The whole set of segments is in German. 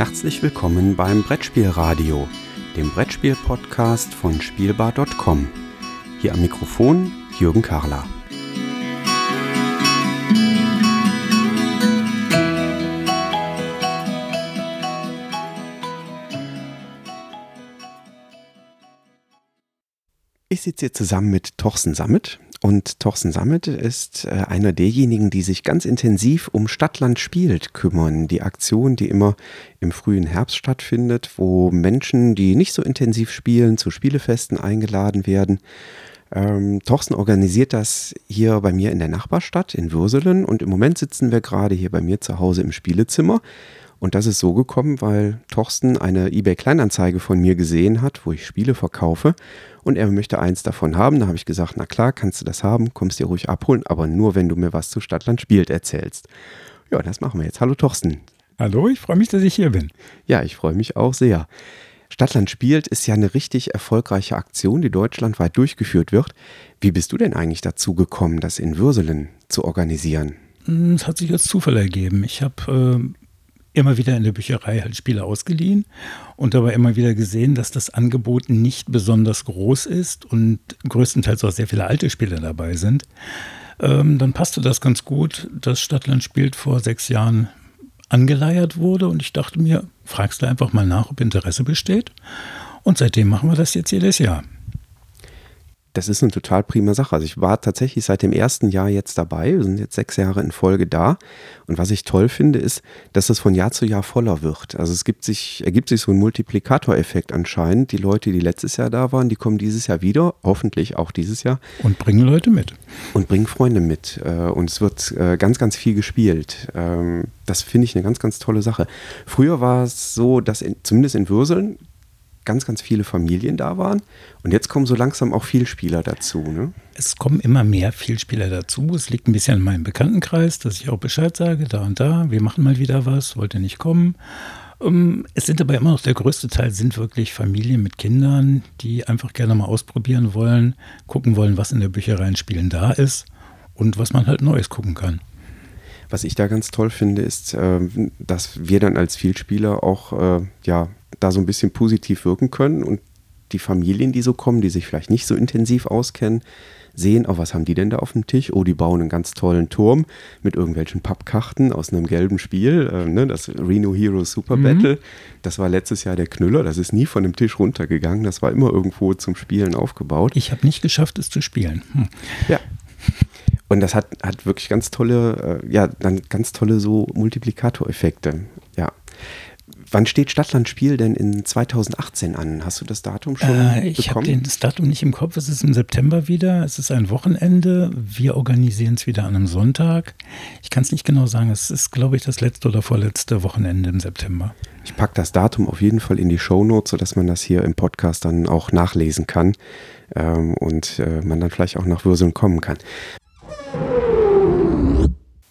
Herzlich willkommen beim Brettspielradio, dem Brettspiel-Podcast von Spielbar.com. Hier am Mikrofon Jürgen Karler. Ich sitze hier zusammen mit Torsten Sammet. Und Torsten Sammet ist äh, einer derjenigen, die sich ganz intensiv um Stadtland spielt kümmern. Die Aktion, die immer im frühen Herbst stattfindet, wo Menschen, die nicht so intensiv spielen, zu Spielefesten eingeladen werden. Ähm, Torsten organisiert das hier bei mir in der Nachbarstadt in Würselen und im Moment sitzen wir gerade hier bei mir zu Hause im Spielezimmer. Und das ist so gekommen, weil Torsten eine eBay Kleinanzeige von mir gesehen hat, wo ich Spiele verkaufe und er möchte eins davon haben. Da habe ich gesagt, na klar, kannst du das haben, kommst dir ruhig abholen, aber nur wenn du mir was zu Stadtland spielt erzählst. Ja, das machen wir jetzt. Hallo Torsten. Hallo, ich freue mich, dass ich hier bin. Ja, ich freue mich auch sehr. Stadtland spielt ist ja eine richtig erfolgreiche Aktion, die deutschlandweit durchgeführt wird. Wie bist du denn eigentlich dazu gekommen, das in Würselen zu organisieren? Es hat sich als Zufall ergeben. Ich habe äh, immer wieder in der Bücherei halt Spiele ausgeliehen und dabei immer wieder gesehen, dass das Angebot nicht besonders groß ist und größtenteils auch sehr viele alte Spiele dabei sind. Ähm, dann passte das ganz gut, dass Stadtland spielt vor sechs Jahren angeleiert wurde und ich dachte mir, fragst du einfach mal nach, ob Interesse besteht. Und seitdem machen wir das jetzt jedes Jahr das ist eine total prima Sache. Also ich war tatsächlich seit dem ersten Jahr jetzt dabei. Wir sind jetzt sechs Jahre in Folge da. Und was ich toll finde, ist, dass es von Jahr zu Jahr voller wird. Also es gibt sich, ergibt sich so ein Multiplikatoreffekt anscheinend. Die Leute, die letztes Jahr da waren, die kommen dieses Jahr wieder, hoffentlich auch dieses Jahr. Und bringen Leute mit. Und bringen Freunde mit. Äh, und es wird äh, ganz, ganz viel gespielt. Ähm, das finde ich eine ganz, ganz tolle Sache. Früher war es so, dass in, zumindest in Würseln ganz, ganz viele Familien da waren. Und jetzt kommen so langsam auch Vielspieler dazu. Ne? Es kommen immer mehr Vielspieler dazu. Es liegt ein bisschen in meinem Bekanntenkreis, dass ich auch Bescheid sage, da und da, wir machen mal wieder was, wollt ihr nicht kommen. Ähm, es sind aber immer noch, der größte Teil sind wirklich Familien mit Kindern, die einfach gerne mal ausprobieren wollen, gucken wollen, was in der Bücherei in Spielen da ist und was man halt Neues gucken kann. Was ich da ganz toll finde, ist, ähm, dass wir dann als Vielspieler auch äh, ja, da so ein bisschen positiv wirken können und die Familien, die so kommen, die sich vielleicht nicht so intensiv auskennen, sehen, oh, was haben die denn da auf dem Tisch? Oh, die bauen einen ganz tollen Turm mit irgendwelchen Pappkarten aus einem gelben Spiel, äh, ne, das Reno Hero Super mhm. Battle. Das war letztes Jahr der Knüller, das ist nie von dem Tisch runtergegangen, das war immer irgendwo zum Spielen aufgebaut. Ich habe nicht geschafft, es zu spielen. Hm. Ja. Und das hat, hat wirklich ganz tolle, äh, ja, dann ganz tolle so Multiplikatoreffekte. Ja. Wann steht Stadtland Spiel denn in 2018 an? Hast du das Datum schon äh, ich habe das Datum nicht im Kopf. Es ist im September wieder. Es ist ein Wochenende. Wir organisieren es wieder an einem Sonntag. Ich kann es nicht genau sagen. Es ist, glaube ich, das letzte oder vorletzte Wochenende im September. Ich packe das Datum auf jeden Fall in die Shownotes, sodass man das hier im Podcast dann auch nachlesen kann ähm, und äh, man dann vielleicht auch nach Würseln kommen kann.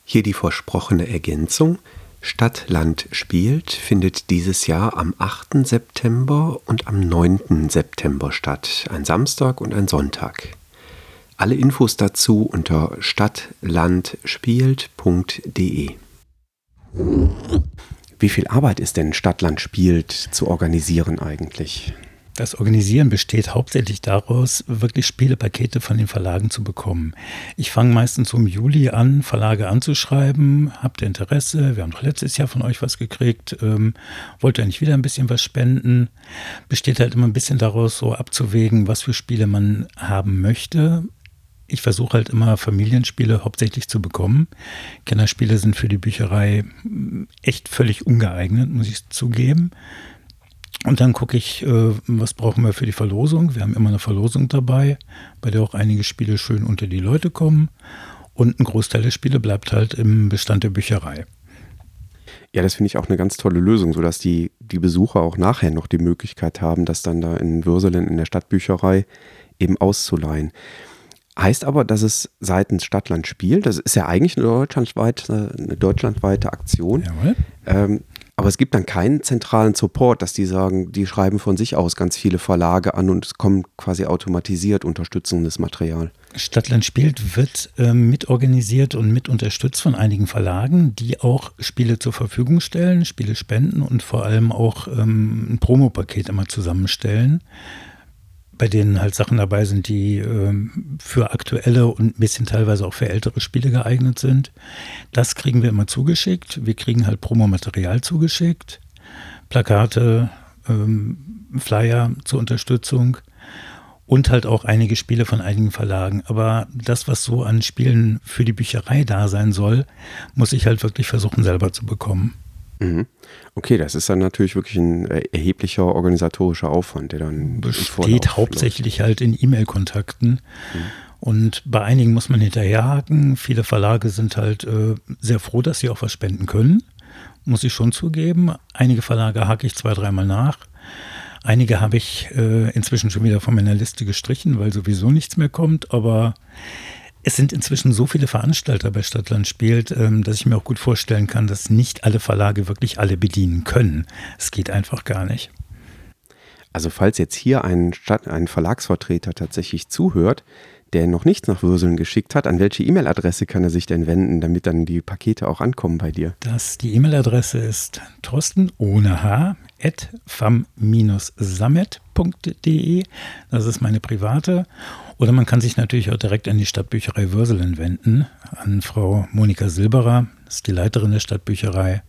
Hier die versprochene Ergänzung. Stadt Land spielt findet dieses Jahr am 8. September und am 9. September statt, ein Samstag und ein Sonntag. Alle Infos dazu unter stadtlandspielt.de. Wie viel Arbeit ist denn Stadtland spielt zu organisieren eigentlich? Das Organisieren besteht hauptsächlich daraus, wirklich Spielepakete von den Verlagen zu bekommen. Ich fange meistens im Juli an, Verlage anzuschreiben. Habt ihr Interesse? Wir haben doch letztes Jahr von euch was gekriegt. Ähm, wollt ihr nicht wieder ein bisschen was spenden? Besteht halt immer ein bisschen daraus, so abzuwägen, was für Spiele man haben möchte. Ich versuche halt immer Familienspiele hauptsächlich zu bekommen. Kennerspiele sind für die Bücherei echt völlig ungeeignet, muss ich zugeben. Und dann gucke ich, äh, was brauchen wir für die Verlosung. Wir haben immer eine Verlosung dabei, bei der auch einige Spiele schön unter die Leute kommen. Und ein Großteil der Spiele bleibt halt im Bestand der Bücherei. Ja, das finde ich auch eine ganz tolle Lösung, sodass die, die Besucher auch nachher noch die Möglichkeit haben, das dann da in Würselen in der Stadtbücherei eben auszuleihen. Heißt aber, dass es seitens Stadtland spielt, das ist ja eigentlich eine deutschlandweite, eine deutschlandweite Aktion. Ähm, Aber es gibt dann keinen zentralen Support, dass die sagen, die schreiben von sich aus ganz viele Verlage an und es kommt quasi automatisiert unterstützendes Material. Stadtland spielt wird äh, mitorganisiert und mit unterstützt von einigen Verlagen, die auch Spiele zur Verfügung stellen, Spiele spenden und vor allem auch ähm, ein Promopaket immer zusammenstellen bei denen halt Sachen dabei sind, die ähm, für aktuelle und ein bisschen teilweise auch für ältere Spiele geeignet sind. Das kriegen wir immer zugeschickt. Wir kriegen halt Promomaterial zugeschickt, Plakate, ähm, Flyer zur Unterstützung und halt auch einige Spiele von einigen Verlagen. Aber das, was so an Spielen für die Bücherei da sein soll, muss ich halt wirklich versuchen selber zu bekommen. Mhm. Okay, das ist dann natürlich wirklich ein äh, erheblicher organisatorischer Aufwand, der dann besteht hauptsächlich halt in E-Mail-Kontakten. Mhm. Und bei einigen muss man hinterherhaken. Viele Verlage sind halt äh, sehr froh, dass sie auch was spenden können. Muss ich schon zugeben. Einige Verlage hake ich zwei, dreimal nach. Einige habe ich äh, inzwischen schon wieder von meiner Liste gestrichen, weil sowieso nichts mehr kommt. Aber es sind inzwischen so viele Veranstalter bei Stadtland spielt, ähm, dass ich mir auch gut vorstellen kann, dass nicht alle Verlage wirklich alle bedienen können. Es geht einfach gar nicht. Also falls jetzt hier ein, Stadt, ein Verlagsvertreter tatsächlich zuhört, der noch nichts nach Würseln geschickt hat, an welche E-Mail-Adresse kann er sich denn wenden, damit dann die Pakete auch ankommen bei dir? Das, die E-Mail-Adresse ist Thorsten ohne H at fam-sammet.de. Das ist meine private. Oder man kann sich natürlich auch direkt an die Stadtbücherei Würselen wenden, an Frau Monika Silberer, das ist die Leiterin der Stadtbücherei,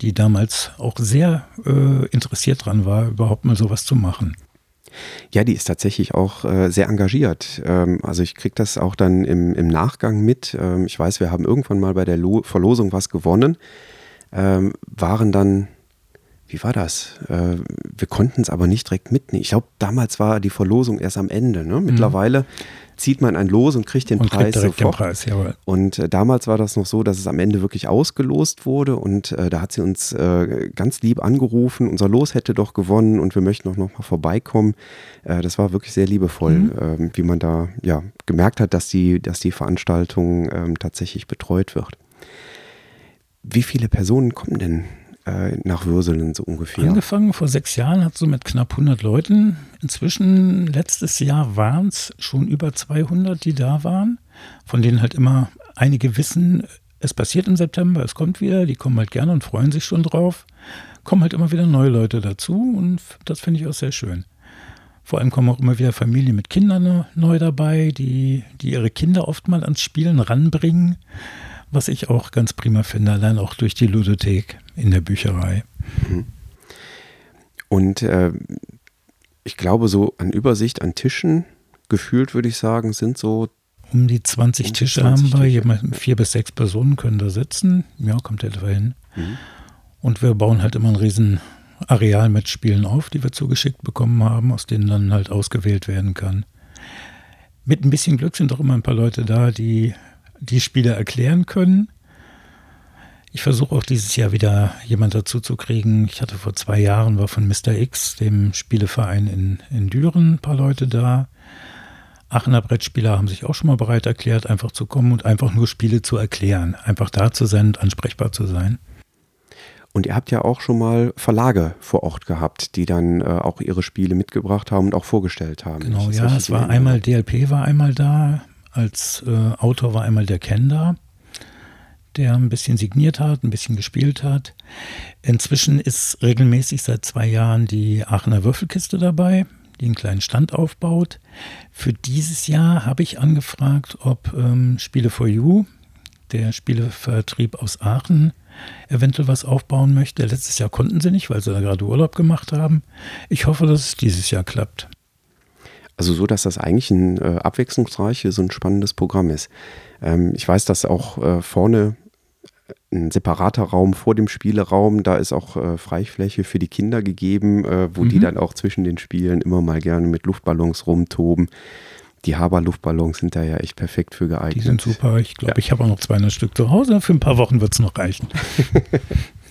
die damals auch sehr äh, interessiert dran war, überhaupt mal sowas zu machen. Ja, die ist tatsächlich auch äh, sehr engagiert. Ähm, also ich kriege das auch dann im, im Nachgang mit. Ähm, ich weiß, wir haben irgendwann mal bei der Lo Verlosung was gewonnen, ähm, waren dann wie war das? Äh, wir konnten es aber nicht direkt mitnehmen. Ich glaube, damals war die Verlosung erst am Ende. Ne? Mhm. Mittlerweile mhm. zieht man ein Los und kriegt den und Preis kriegt sofort. Den Preis, jawohl. Und äh, damals war das noch so, dass es am Ende wirklich ausgelost wurde und äh, da hat sie uns äh, ganz lieb angerufen. Unser Los hätte doch gewonnen und wir möchten auch noch mal vorbeikommen. Äh, das war wirklich sehr liebevoll, mhm. Ähm, wie man da ja gemerkt hat, dass die, dass die Veranstaltung ähm, tatsächlich betreut wird. Wie viele Personen kommen denn äh, nach Würselen so ungefähr? Angefangen vor sechs Jahren hat so mit knapp 100 Leuten. Inzwischen, letztes Jahr waren es schon über 200, die da waren, von denen halt immer einige wissen, es passiert im September, es kommt wieder, die kommen halt gerne und freuen sich schon drauf. Kommen halt immer wieder neue Leute dazu und das finde ich auch sehr schön. Vor allem kommen auch immer wieder Familien mit Kindern neu dabei, die, die ihre Kinder oft mal ans Spielen ranbringen was ich auch ganz prima finde, allein auch durch die Ludothek in der Bücherei. Mhm. Und äh, ich glaube, so an Übersicht an Tischen, gefühlt würde ich sagen, sind so. Um die 20 um Tische 20 haben wir. Tische. Vier bis sechs Personen können da sitzen. Ja, kommt etwa hin. Mhm. Und wir bauen halt immer ein riesen Areal mit Spielen auf, die wir zugeschickt bekommen haben, aus denen dann halt ausgewählt werden kann. Mit ein bisschen Glück sind auch immer ein paar Leute da, die die Spiele erklären können. Ich versuche auch dieses Jahr wieder jemand dazu zu kriegen. Ich hatte vor zwei Jahren, war von Mr. X, dem Spieleverein in, in Düren, ein paar Leute da. Aachener Brettspieler haben sich auch schon mal bereit erklärt, einfach zu kommen und einfach nur Spiele zu erklären. Einfach da zu sein und ansprechbar zu sein. Und ihr habt ja auch schon mal Verlage vor Ort gehabt, die dann äh, auch ihre Spiele mitgebracht haben und auch vorgestellt haben. Genau, ja, es war einmal, DLP war einmal da, als äh, Autor war einmal der Kender, der ein bisschen signiert hat, ein bisschen gespielt hat. Inzwischen ist regelmäßig seit zwei Jahren die Aachener Würfelkiste dabei, die einen kleinen Stand aufbaut. Für dieses Jahr habe ich angefragt, ob ähm, Spiele for You, der Spielevertrieb aus Aachen, eventuell was aufbauen möchte. Letztes Jahr konnten sie nicht, weil sie da gerade Urlaub gemacht haben. Ich hoffe, dass es dieses Jahr klappt. Also so, dass das eigentlich ein äh, abwechslungsreiches und spannendes Programm ist. Ähm, ich weiß, dass auch äh, vorne ein separater Raum vor dem Spieleraum, da ist auch äh, Freifläche für die Kinder gegeben, äh, wo mhm. die dann auch zwischen den Spielen immer mal gerne mit Luftballons rumtoben. Die Haber-Luftballons sind da ja echt perfekt für geeignet. Die sind super. Ich glaube, ja. ich habe auch noch 200 Stück zu Hause. Für ein paar Wochen wird es noch reichen.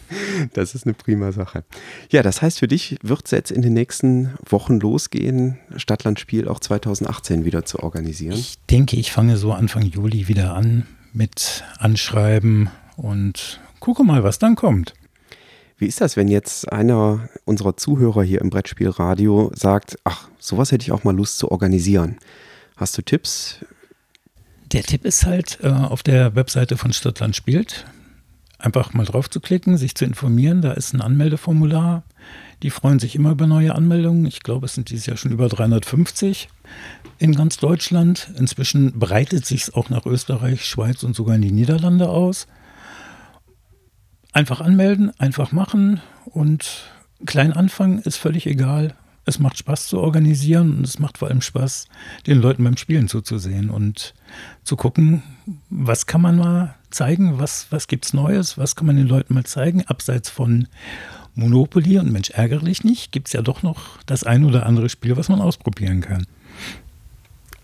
Das ist eine prima Sache. Ja, das heißt, für dich wird es jetzt in den nächsten Wochen losgehen, Stadtlandspiel auch 2018 wieder zu organisieren? Ich denke, ich fange so Anfang Juli wieder an mit Anschreiben und gucke mal, was dann kommt. Wie ist das, wenn jetzt einer unserer Zuhörer hier im Brettspielradio sagt, ach, sowas hätte ich auch mal Lust zu organisieren? Hast du Tipps? Der Tipp ist halt äh, auf der Webseite von Stadtland spielt. Einfach mal drauf zu klicken, sich zu informieren. Da ist ein Anmeldeformular. Die freuen sich immer über neue Anmeldungen. Ich glaube, es sind dieses Jahr schon über 350 in ganz Deutschland. Inzwischen breitet sich es auch nach Österreich, Schweiz und sogar in die Niederlande aus. Einfach anmelden, einfach machen und klein anfangen ist völlig egal. Es macht Spaß zu organisieren und es macht vor allem Spaß, den Leuten beim Spielen zuzusehen und zu gucken, was kann man mal zeigen, was, was es Neues, was kann man den Leuten mal zeigen, abseits von Monopoly und Mensch ärgerlich nicht, gibt es ja doch noch das ein oder andere Spiel, was man ausprobieren kann.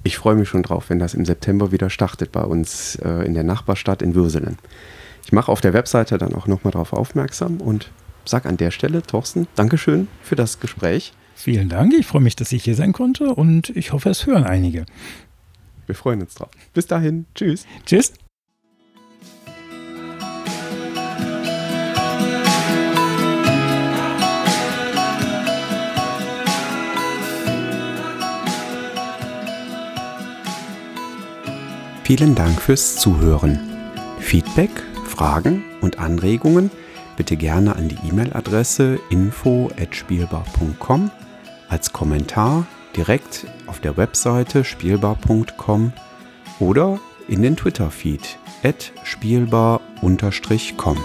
Ich freue mich schon drauf, wenn das im September wieder startet bei uns äh, in der Nachbarstadt in Würselen. Ich mache auf der Webseite dann auch nochmal darauf aufmerksam und sage an der Stelle, Thorsten, Dankeschön für das Gespräch. Vielen Dank, ich freue mich, dass ich hier sein konnte und ich hoffe, es hören einige. Wir freuen uns drauf. Bis dahin, tschüss. Tschüss. Vielen Dank fürs Zuhören. Feedback, Fragen und Anregungen bitte gerne an die E-Mail-Adresse info@spielbar.com als Kommentar direkt auf der Webseite spielbar.com oder in den Twitter-Feed spielbar-com.